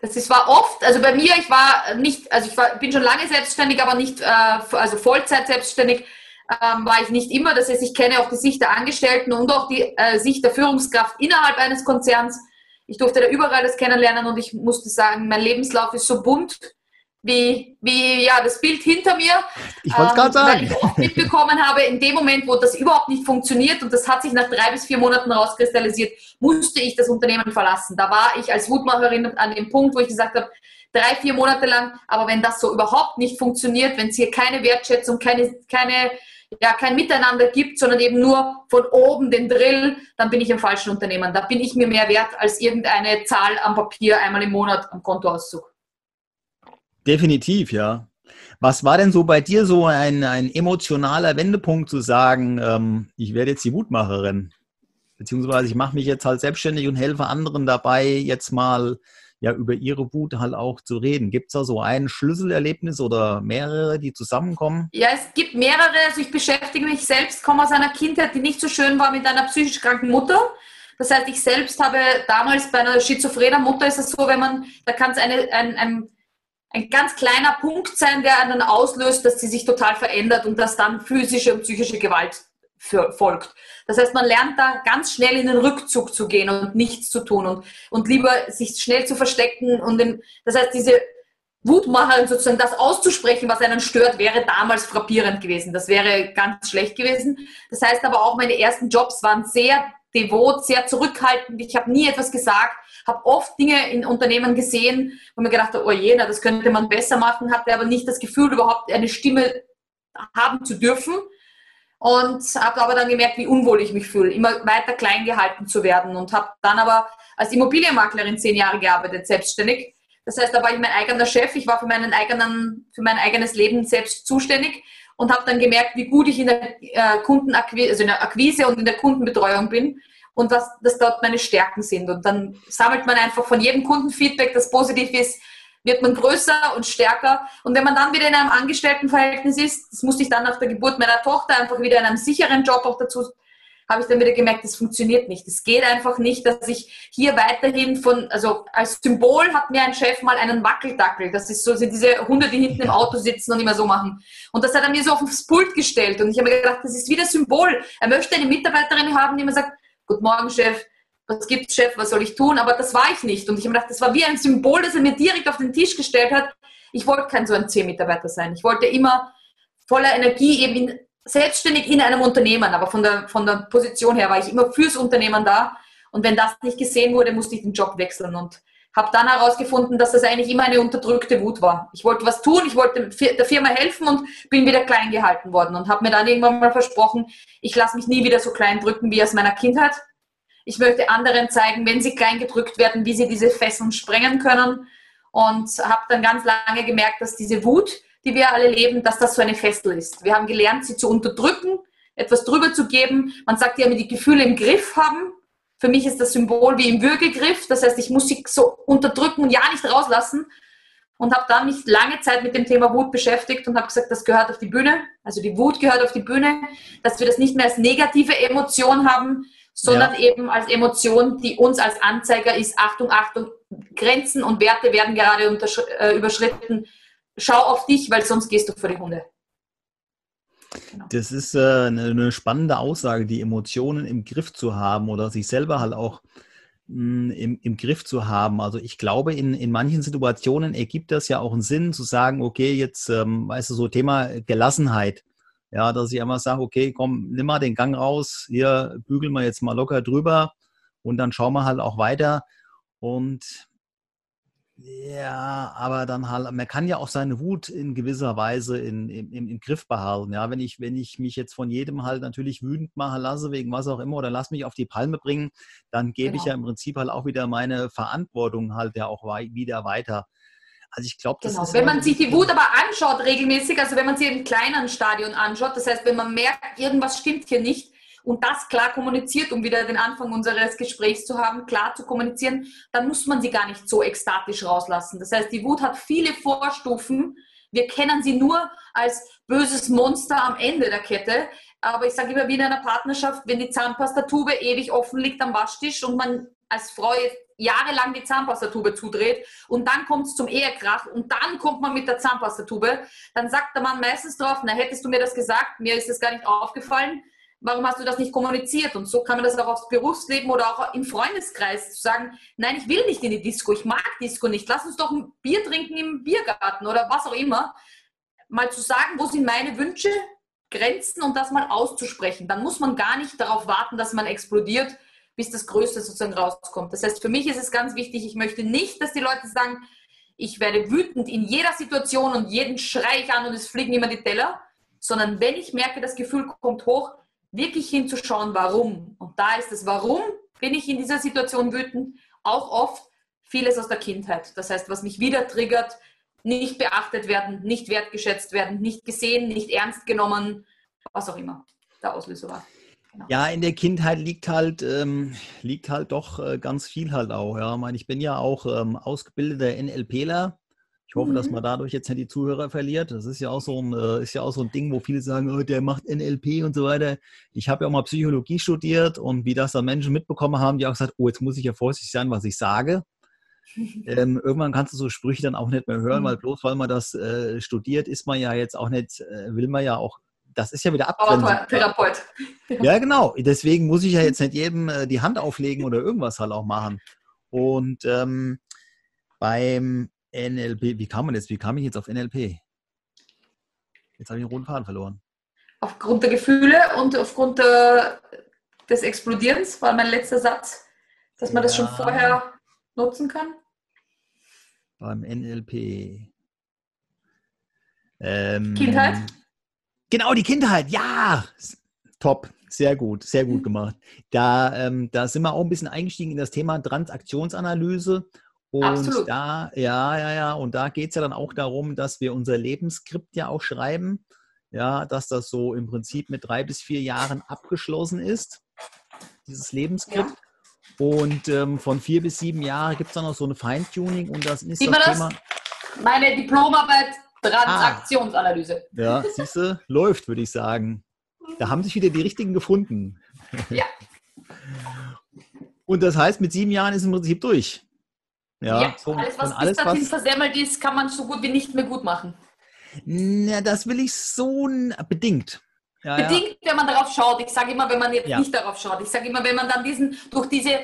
das ist, war oft, also bei mir, ich war nicht, also ich war, bin schon lange selbstständig, aber nicht, äh, also Vollzeit selbstständig, ähm, war ich nicht immer. Das heißt, ich kenne auch die Sicht der Angestellten und auch die äh, Sicht der Führungskraft innerhalb eines Konzerns. Ich durfte da überall das kennenlernen und ich musste sagen, mein Lebenslauf ist so bunt wie, wie ja, das Bild hinter mir. Ich wollte es gerade ähm, sagen. Weil ich oft mitbekommen habe, in dem Moment, wo das überhaupt nicht funktioniert und das hat sich nach drei bis vier Monaten rauskristallisiert, musste ich das Unternehmen verlassen. Da war ich als Wutmacherin an dem Punkt, wo ich gesagt habe, drei, vier Monate lang, aber wenn das so überhaupt nicht funktioniert, wenn es hier keine Wertschätzung, keine, keine, ja, kein Miteinander gibt, sondern eben nur von oben den Drill, dann bin ich im falschen Unternehmen. Da bin ich mir mehr wert als irgendeine Zahl am Papier einmal im Monat am Kontoauszug. Definitiv, ja. Was war denn so bei dir so ein, ein emotionaler Wendepunkt zu sagen, ähm, ich werde jetzt die Wutmacherin? Beziehungsweise ich mache mich jetzt halt selbstständig und helfe anderen dabei, jetzt mal ja über ihre Wut halt auch zu reden. Gibt es da so ein Schlüsselerlebnis oder mehrere, die zusammenkommen? Ja, es gibt mehrere. Also ich beschäftige mich selbst, komme aus einer Kindheit, die nicht so schön war mit einer psychisch kranken Mutter. Das heißt, ich selbst habe damals bei einer schizophrenen Mutter ist es so, wenn man, da kann es eine, ein, ein ein ganz kleiner Punkt sein, der dann auslöst, dass sie sich total verändert und dass dann physische und psychische Gewalt für, folgt. Das heißt, man lernt da ganz schnell in den Rückzug zu gehen und nichts zu tun und, und lieber sich schnell zu verstecken. Und in, das heißt, diese Wutmacherin sozusagen das auszusprechen, was einen stört, wäre damals frappierend gewesen. Das wäre ganz schlecht gewesen. Das heißt aber auch, meine ersten Jobs waren sehr devot, sehr zurückhaltend. Ich habe nie etwas gesagt, habe oft Dinge in Unternehmen gesehen, wo mir gedacht habe, oh je, na, das könnte man besser machen, hatte aber nicht das Gefühl, überhaupt eine Stimme haben zu dürfen. Und habe aber dann gemerkt, wie unwohl ich mich fühle, immer weiter klein gehalten zu werden. Und habe dann aber als Immobilienmaklerin zehn Jahre gearbeitet, selbstständig. Das heißt, da war ich mein eigener Chef, ich war für, meinen eigenen, für mein eigenes Leben selbst zuständig und habe dann gemerkt, wie gut ich in der äh, Kundenakquise, also in der Akquise und in der Kundenbetreuung bin und was das dort meine Stärken sind. Und dann sammelt man einfach von jedem Kunden Feedback, das positiv ist, wird man größer und stärker. Und wenn man dann wieder in einem Angestelltenverhältnis ist, das musste ich dann nach der Geburt meiner Tochter einfach wieder in einem sicheren Job auch dazu habe ich dann wieder gemerkt, das funktioniert nicht. Es geht einfach nicht, dass ich hier weiterhin von, also als Symbol hat mir ein Chef mal einen Wackeldackel. Das ist so, sind diese Hunde, die hinten im Auto sitzen und immer so machen. Und das hat er mir so aufs Pult gestellt. Und ich habe mir gedacht, das ist wieder Symbol. Er möchte eine Mitarbeiterin haben, die immer sagt, Guten Morgen, Chef. Was gibt's, Chef? Was soll ich tun? Aber das war ich nicht. Und ich habe gedacht, das war wie ein Symbol, das er mir direkt auf den Tisch gestellt hat. Ich wollte kein so ein C-Mitarbeiter sein. Ich wollte immer voller Energie eben in, selbstständig in einem Unternehmen, aber von der, von der Position her war ich immer fürs Unternehmen da. Und wenn das nicht gesehen wurde, musste ich den Job wechseln und habe dann herausgefunden, dass das eigentlich immer eine unterdrückte Wut war. Ich wollte was tun, ich wollte der Firma helfen und bin wieder klein gehalten worden und habe mir dann irgendwann mal versprochen, ich lasse mich nie wieder so klein drücken wie aus meiner Kindheit. Ich möchte anderen zeigen, wenn sie klein gedrückt werden, wie sie diese Fesseln sprengen können und habe dann ganz lange gemerkt, dass diese Wut, die wir alle leben, dass das so eine Fessel ist. Wir haben gelernt, sie zu unterdrücken, etwas drüber zu geben. Man sagt ja immer, die Gefühle im Griff haben. Für mich ist das Symbol wie im Würgegriff. Das heißt, ich muss sie so unterdrücken und ja nicht rauslassen. Und habe dann mich lange Zeit mit dem Thema Wut beschäftigt und habe gesagt, das gehört auf die Bühne. Also die Wut gehört auf die Bühne, dass wir das nicht mehr als negative Emotion haben, sondern ja. eben als Emotion, die uns als Anzeiger ist, Achtung, Achtung, Grenzen und Werte werden gerade äh, überschritten schau auf dich, weil sonst gehst du vor die Hunde. Genau. Das ist äh, eine, eine, spannende Aussage, die Emotionen im Griff zu haben oder sich selber halt auch hm, im, im Griff zu haben. Also ich glaube, in, in manchen Situationen ergibt das ja auch einen Sinn zu sagen, okay, jetzt, ähm, weißt du, so Thema Gelassenheit. Ja, dass ich einmal sage, okay, komm, nimm mal den Gang raus, hier bügeln wir jetzt mal locker drüber und dann schauen wir halt auch weiter. Und ja, aber dann halt, man kann ja auch seine Wut in gewisser Weise in, im, im, Griff behalten. Ja, wenn ich, wenn ich mich jetzt von jedem halt natürlich wütend machen lasse, wegen was auch immer, oder lass mich auf die Palme bringen, dann gebe genau. ich ja im Prinzip halt auch wieder meine Verantwortung halt ja auch wieder weiter. Also ich glaube, das genau. ist. Wenn man sich die Wut aber anschaut regelmäßig, also wenn man sie im kleinen Stadion anschaut, das heißt, wenn man merkt, irgendwas stimmt hier nicht, und das klar kommuniziert, um wieder den Anfang unseres Gesprächs zu haben, klar zu kommunizieren, dann muss man sie gar nicht so ekstatisch rauslassen. Das heißt, die Wut hat viele Vorstufen. Wir kennen sie nur als böses Monster am Ende der Kette. Aber ich sage immer wie in einer Partnerschaft, wenn die Zahnpastatube ewig offen liegt am Waschtisch und man als Frau jahrelang die Zahnpastatube zudreht und dann kommt es zum Ehekrach und dann kommt man mit der Zahnpastatube, dann sagt der Mann meistens drauf, na hättest du mir das gesagt, mir ist das gar nicht aufgefallen, warum hast du das nicht kommuniziert? Und so kann man das auch aufs Berufsleben oder auch im Freundeskreis sagen, nein, ich will nicht in die Disco, ich mag Disco nicht, lass uns doch ein Bier trinken im Biergarten oder was auch immer. Mal zu sagen, wo sind meine Wünsche, Grenzen und das mal auszusprechen. Dann muss man gar nicht darauf warten, dass man explodiert, bis das Größte sozusagen rauskommt. Das heißt, für mich ist es ganz wichtig, ich möchte nicht, dass die Leute sagen, ich werde wütend in jeder Situation und jeden schrei ich an und es fliegen immer die Teller, sondern wenn ich merke, das Gefühl kommt hoch, wirklich hinzuschauen, warum. Und da ist es, warum bin ich in dieser Situation wütend? Auch oft vieles aus der Kindheit. Das heißt, was mich wieder triggert, nicht beachtet werden, nicht wertgeschätzt werden, nicht gesehen, nicht ernst genommen, was auch immer der Auslöser war. Genau. Ja, in der Kindheit liegt halt, ähm, liegt halt doch äh, ganz viel halt auch. Ja, ich meine, ich bin ja auch ähm, ausgebildeter NLPler. Ich hoffe, mhm. dass man dadurch jetzt nicht die Zuhörer verliert. Das ist ja auch so ein, äh, ist ja auch so ein Ding, wo viele sagen, oh, der macht NLP und so weiter. Ich habe ja auch mal Psychologie studiert und wie das dann Menschen mitbekommen haben, die auch gesagt, oh, jetzt muss ich ja vorsichtig sein, was ich sage. ähm, irgendwann kannst du so Sprüche dann auch nicht mehr hören, mhm. weil bloß weil man das äh, studiert, ist man ja jetzt auch nicht, äh, will man ja auch das ist ja wieder Abgrenzung. Therapeut. Ja, genau. Deswegen muss ich ja jetzt nicht jedem äh, die Hand auflegen oder irgendwas halt auch machen. Und ähm, beim NLP, wie kam man jetzt? Wie kam ich jetzt auf NLP? Jetzt habe ich den roten Faden verloren. Aufgrund der Gefühle und aufgrund der, des Explodierens war mein letzter Satz, dass man ja. das schon vorher nutzen kann. Beim NLP. Ähm, Kindheit? Genau, die Kindheit, ja. Top, sehr gut, sehr gut mhm. gemacht. Da, ähm, da sind wir auch ein bisschen eingestiegen in das Thema Transaktionsanalyse. Und Absolut. da, ja, ja, ja, und da geht es ja dann auch darum, dass wir unser Lebensskript ja auch schreiben. Ja, dass das so im Prinzip mit drei bis vier Jahren abgeschlossen ist, dieses Lebensskript. Ja. Und ähm, von vier bis sieben Jahren gibt es dann noch so eine Feintuning und das ist Immer das Thema. Meine Diplomarbeit Transaktionsanalyse. Ah, ja, siehst du, läuft, würde ich sagen. Da haben sich wieder die richtigen gefunden. Ja. Und das heißt, mit sieben Jahren ist im Prinzip durch. Ja, ja alles, was alles, bis dahin was, versemmelt ist, kann man so gut wie nicht mehr gut machen. Na, das will ich so bedingt. Ja, bedingt, ja. wenn man darauf schaut. Ich sage immer, wenn man jetzt nicht darauf schaut. Ich sage immer, wenn man dann diesen, durch diese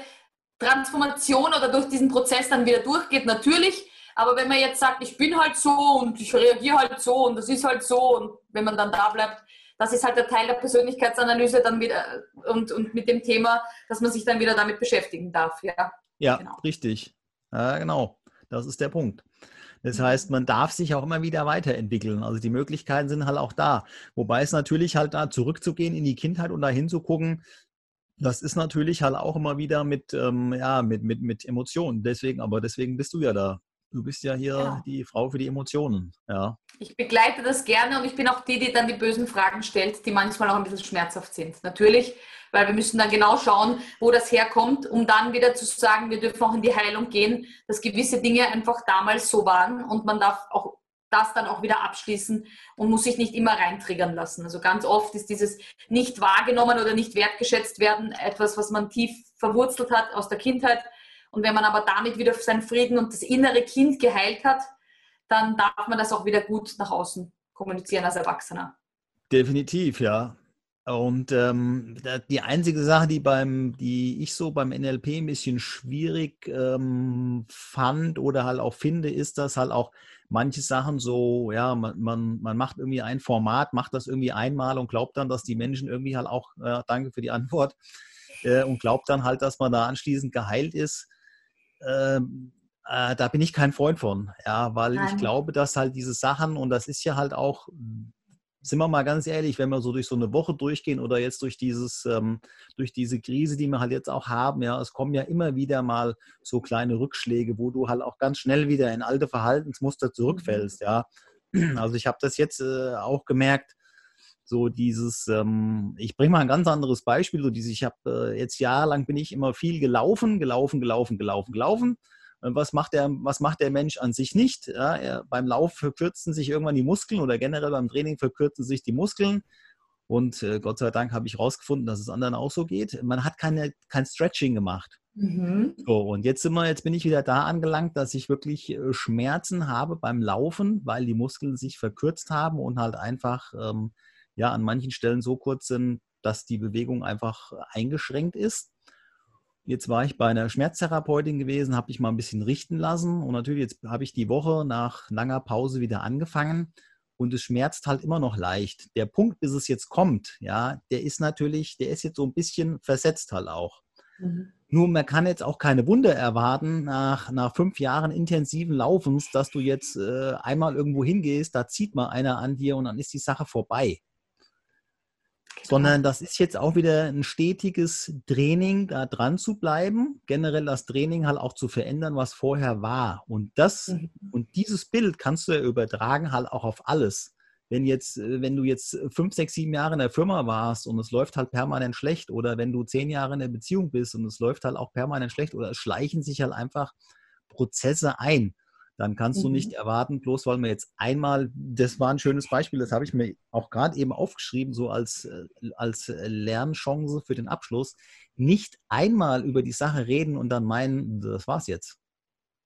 Transformation oder durch diesen Prozess dann wieder durchgeht, natürlich aber wenn man jetzt sagt, ich bin halt so und ich reagiere halt so und das ist halt so und wenn man dann da bleibt, das ist halt der Teil der Persönlichkeitsanalyse dann wieder und, und mit dem Thema, dass man sich dann wieder damit beschäftigen darf. Ja, ja genau. richtig. Ja, genau. Das ist der Punkt. Das heißt, man darf sich auch immer wieder weiterentwickeln. Also die Möglichkeiten sind halt auch da. Wobei es natürlich halt da zurückzugehen in die Kindheit und da hinzugucken, das ist natürlich halt auch immer wieder mit, ähm, ja, mit, mit, mit Emotionen. Deswegen, aber deswegen bist du ja da. Du bist ja hier genau. die Frau für die Emotionen. Ja. Ich begleite das gerne und ich bin auch die, die dann die bösen Fragen stellt, die manchmal auch ein bisschen schmerzhaft sind. Natürlich, weil wir müssen dann genau schauen, wo das herkommt, um dann wieder zu sagen, wir dürfen auch in die Heilung gehen, dass gewisse Dinge einfach damals so waren und man darf auch das dann auch wieder abschließen und muss sich nicht immer reintriggern lassen. Also ganz oft ist dieses nicht wahrgenommen oder nicht wertgeschätzt werden etwas, was man tief verwurzelt hat aus der Kindheit und wenn man aber damit wieder seinen Frieden und das innere Kind geheilt hat, dann darf man das auch wieder gut nach außen kommunizieren als Erwachsener. Definitiv, ja. Und ähm, die einzige Sache, die beim, die ich so beim NLP ein bisschen schwierig ähm, fand oder halt auch finde, ist, dass halt auch manche Sachen so, ja, man, man, man macht irgendwie ein Format, macht das irgendwie einmal und glaubt dann, dass die Menschen irgendwie halt auch, äh, danke für die Antwort, äh, und glaubt dann halt, dass man da anschließend geheilt ist ähm, äh, da bin ich kein Freund von, ja, weil Nein. ich glaube, dass halt diese Sachen, und das ist ja halt auch, sind wir mal ganz ehrlich, wenn wir so durch so eine Woche durchgehen oder jetzt durch dieses, ähm, durch diese Krise, die wir halt jetzt auch haben, ja, es kommen ja immer wieder mal so kleine Rückschläge, wo du halt auch ganz schnell wieder in alte Verhaltensmuster zurückfällst, mhm. ja. Also ich habe das jetzt äh, auch gemerkt, so dieses, ähm, ich bringe mal ein ganz anderes Beispiel, so dieses, ich habe äh, jetzt jahrelang bin ich immer viel gelaufen, gelaufen, gelaufen, gelaufen, gelaufen. Und was macht der, was macht der Mensch an sich nicht? Ja, er, beim Lauf verkürzen sich irgendwann die Muskeln oder generell beim Training verkürzen sich die Muskeln. Und äh, Gott sei Dank habe ich herausgefunden, dass es anderen auch so geht. Man hat keine, kein Stretching gemacht. Mhm. So, und jetzt sind wir, jetzt bin ich wieder da angelangt, dass ich wirklich äh, Schmerzen habe beim Laufen, weil die Muskeln sich verkürzt haben und halt einfach ähm, ja an manchen Stellen so kurz sind, dass die Bewegung einfach eingeschränkt ist. Jetzt war ich bei einer Schmerztherapeutin gewesen, habe ich mal ein bisschen richten lassen und natürlich jetzt habe ich die Woche nach langer Pause wieder angefangen und es schmerzt halt immer noch leicht. Der Punkt, bis es jetzt kommt, ja, der ist natürlich, der ist jetzt so ein bisschen versetzt halt auch. Mhm. Nur man kann jetzt auch keine Wunder erwarten nach, nach fünf Jahren intensiven Laufens, dass du jetzt äh, einmal irgendwo hingehst, da zieht mal einer an dir und dann ist die Sache vorbei sondern das ist jetzt auch wieder ein stetiges Training, da dran zu bleiben, generell das Training halt auch zu verändern, was vorher war. Und das mhm. und dieses Bild kannst du ja übertragen halt auch auf alles. Wenn jetzt, äh, wenn du jetzt fünf, sechs, sieben Jahre in der Firma warst und es läuft halt permanent schlecht, oder wenn du zehn Jahre in der Beziehung bist und es läuft halt auch permanent schlecht, oder es schleichen sich halt einfach Prozesse ein dann kannst du nicht mhm. erwarten, bloß weil wir jetzt einmal, das war ein schönes Beispiel, das habe ich mir auch gerade eben aufgeschrieben, so als, äh, als Lernchance für den Abschluss, nicht einmal über die Sache reden und dann meinen, das war's jetzt.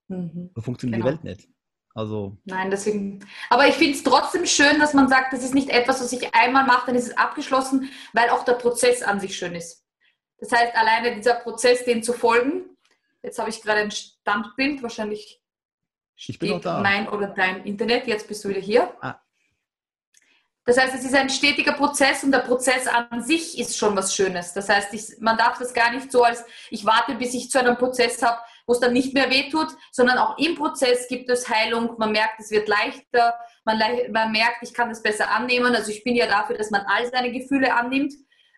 Mhm. So funktioniert genau. die Welt nicht. Also. Nein, deswegen. Aber ich finde es trotzdem schön, dass man sagt, das ist nicht etwas, was ich einmal mache, dann ist es abgeschlossen, weil auch der Prozess an sich schön ist. Das heißt, alleine dieser Prozess, den zu folgen, jetzt habe ich gerade ein Standbild, wahrscheinlich ich bin auch da. mein oder dein Internet. Jetzt bist du wieder hier. Ah. Das heißt, es ist ein stetiger Prozess und der Prozess an sich ist schon was Schönes. Das heißt, ich, man darf das gar nicht so als, ich warte, bis ich zu einem Prozess habe, wo es dann nicht mehr wehtut, sondern auch im Prozess gibt es Heilung. Man merkt, es wird leichter. Man, man merkt, ich kann das besser annehmen. Also ich bin ja dafür, dass man all seine Gefühle annimmt,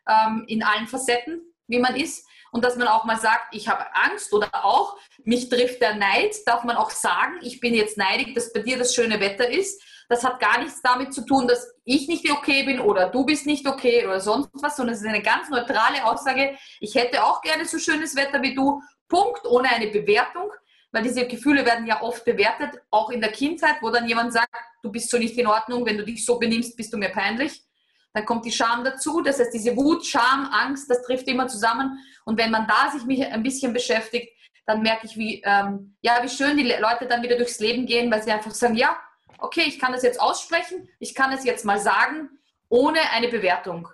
ähm, in allen Facetten, wie man ist und dass man auch mal sagt, ich habe Angst oder auch, mich trifft der Neid, darf man auch sagen, ich bin jetzt neidig, dass bei dir das schöne Wetter ist. Das hat gar nichts damit zu tun, dass ich nicht okay bin oder du bist nicht okay oder sonst was, sondern es ist eine ganz neutrale Aussage. Ich hätte auch gerne so schönes Wetter wie du. Punkt, ohne eine Bewertung, weil diese Gefühle werden ja oft bewertet, auch in der Kindheit, wo dann jemand sagt, du bist so nicht in Ordnung, wenn du dich so benimmst, bist du mir peinlich. Dann kommt die Scham dazu. Das heißt, diese Wut, Scham, Angst, das trifft immer zusammen. Und wenn man da sich ein bisschen beschäftigt, dann merke ich, wie, ähm, ja, wie schön die Leute dann wieder durchs Leben gehen, weil sie einfach sagen, ja, okay, ich kann das jetzt aussprechen, ich kann es jetzt mal sagen, ohne eine Bewertung.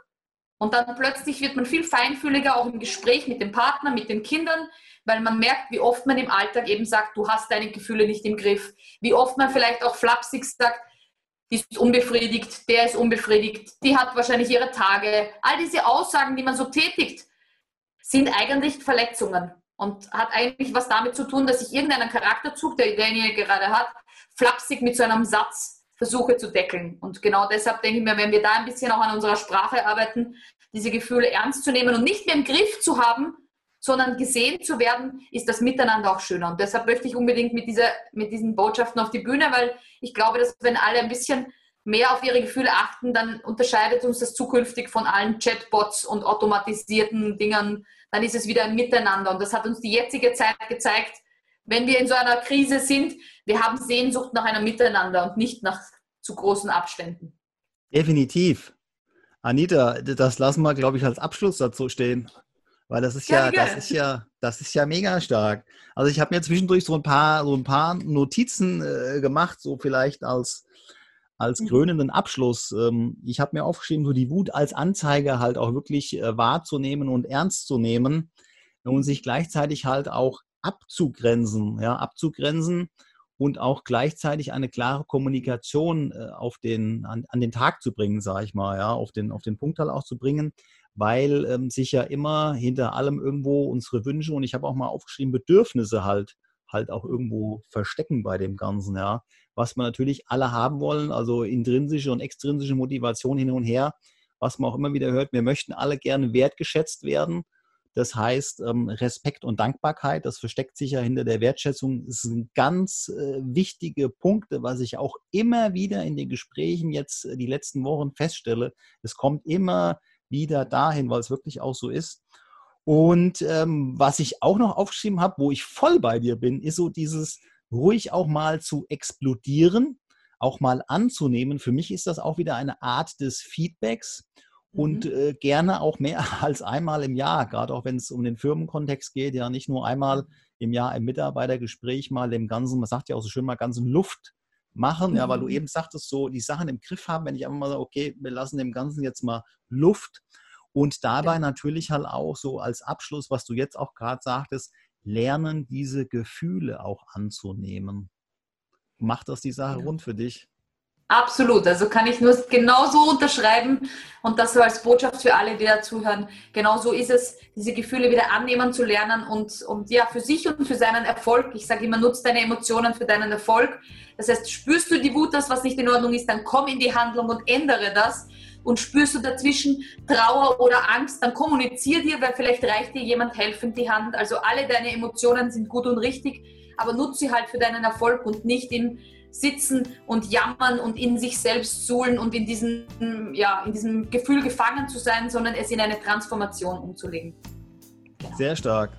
Und dann plötzlich wird man viel feinfühliger, auch im Gespräch mit dem Partner, mit den Kindern, weil man merkt, wie oft man im Alltag eben sagt, du hast deine Gefühle nicht im Griff. Wie oft man vielleicht auch flapsig sagt, die ist unbefriedigt, der ist unbefriedigt, die hat wahrscheinlich ihre Tage. All diese Aussagen, die man so tätigt, sind eigentlich Verletzungen und hat eigentlich was damit zu tun, dass ich irgendeinen Charakterzug, der derjenige gerade hat, flapsig mit so einem Satz versuche zu deckeln. Und genau deshalb denke ich mir, wenn wir da ein bisschen auch an unserer Sprache arbeiten, diese Gefühle ernst zu nehmen und nicht mehr im Griff zu haben, sondern gesehen zu werden, ist das Miteinander auch schöner. Und deshalb möchte ich unbedingt mit, dieser, mit diesen Botschaften auf die Bühne, weil ich glaube, dass wenn alle ein bisschen mehr auf ihre Gefühle achten, dann unterscheidet uns das zukünftig von allen Chatbots und automatisierten Dingen. Dann ist es wieder ein Miteinander. Und das hat uns die jetzige Zeit gezeigt, wenn wir in so einer Krise sind, wir haben Sehnsucht nach einem Miteinander und nicht nach zu großen Abständen. Definitiv. Anita, das lassen wir, glaube ich, als Abschluss dazu stehen. Weil das ist ja, ja das ist ja, das ist ja mega stark. Also ich habe mir zwischendurch so ein paar, so ein paar Notizen äh, gemacht, so vielleicht als, als mhm. krönenden Abschluss. Ähm, ich habe mir aufgeschrieben, so die Wut als Anzeiger halt auch wirklich äh, wahrzunehmen und ernst zu nehmen und sich gleichzeitig halt auch abzugrenzen, ja, abzugrenzen und auch gleichzeitig eine klare Kommunikation äh, auf den, an, an den Tag zu bringen, sage ich mal, ja, auf den, auf den Punkt halt auch zu bringen, weil ähm, sich ja immer hinter allem irgendwo unsere Wünsche und ich habe auch mal aufgeschrieben, Bedürfnisse halt halt auch irgendwo verstecken bei dem Ganzen, ja. Was wir natürlich alle haben wollen, also intrinsische und extrinsische Motivation hin und her, was man auch immer wieder hört, wir möchten alle gerne wertgeschätzt werden. Das heißt, ähm, Respekt und Dankbarkeit, das versteckt sich ja hinter der Wertschätzung. Das sind ganz äh, wichtige Punkte, was ich auch immer wieder in den Gesprächen jetzt äh, die letzten Wochen feststelle. Es kommt immer wieder dahin, weil es wirklich auch so ist. Und ähm, was ich auch noch aufgeschrieben habe, wo ich voll bei dir bin, ist so dieses ruhig auch mal zu explodieren, auch mal anzunehmen. Für mich ist das auch wieder eine Art des Feedbacks und mhm. äh, gerne auch mehr als einmal im Jahr, gerade auch wenn es um den Firmenkontext geht, ja nicht nur einmal im Jahr im Mitarbeitergespräch mal dem ganzen, man sagt ja auch so schön mal ganzen Luft machen, mhm. ja, weil du mhm. eben sagtest, so die Sachen im Griff haben, wenn ich einfach mal sage, okay, wir lassen dem Ganzen jetzt mal Luft und dabei ja. natürlich halt auch so als Abschluss, was du jetzt auch gerade sagtest, lernen diese Gefühle auch anzunehmen. Macht das die Sache ja. rund für dich? Absolut, also kann ich nur genauso unterschreiben und das so als Botschaft für alle, die da zuhören. Genauso ist es, diese Gefühle wieder annehmen zu lernen und, und ja, für sich und für seinen Erfolg. Ich sage immer, nutze deine Emotionen für deinen Erfolg. Das heißt, spürst du die Wut, das was nicht in Ordnung ist, dann komm in die Handlung und ändere das. Und spürst du dazwischen Trauer oder Angst, dann kommunizier dir, weil vielleicht reicht dir jemand helfend die Hand. Also alle deine Emotionen sind gut und richtig, aber nutze sie halt für deinen Erfolg und nicht in sitzen und jammern und in sich selbst suhlen und in diesem, ja, in diesem Gefühl gefangen zu sein, sondern es in eine Transformation umzulegen. Genau. Sehr stark.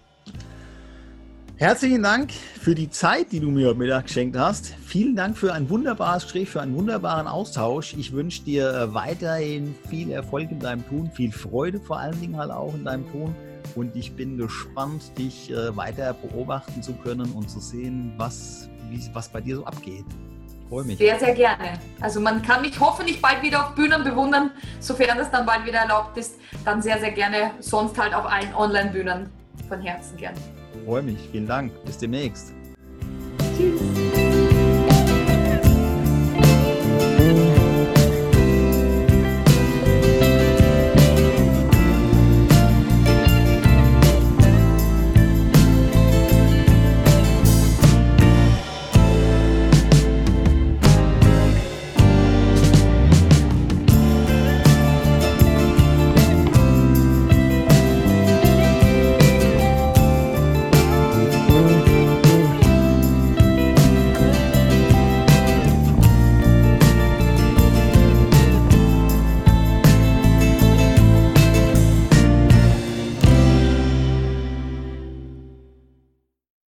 Herzlichen Dank für die Zeit, die du mir heute Mittag geschenkt hast. Vielen Dank für ein wunderbares Gespräch, für einen wunderbaren Austausch. Ich wünsche dir äh, weiterhin viel Erfolg in deinem Tun, viel Freude vor allen Dingen halt auch in deinem Tun. Und ich bin gespannt, dich äh, weiter beobachten zu können und zu sehen, was, wie, was bei dir so abgeht freue mich. Sehr, sehr gerne. Also man kann mich hoffentlich bald wieder auf Bühnen bewundern, sofern das dann bald wieder erlaubt ist. Dann sehr, sehr gerne. Sonst halt auf allen Online-Bühnen. Von Herzen gern. Freue mich. Vielen Dank. Bis demnächst. Tschüss.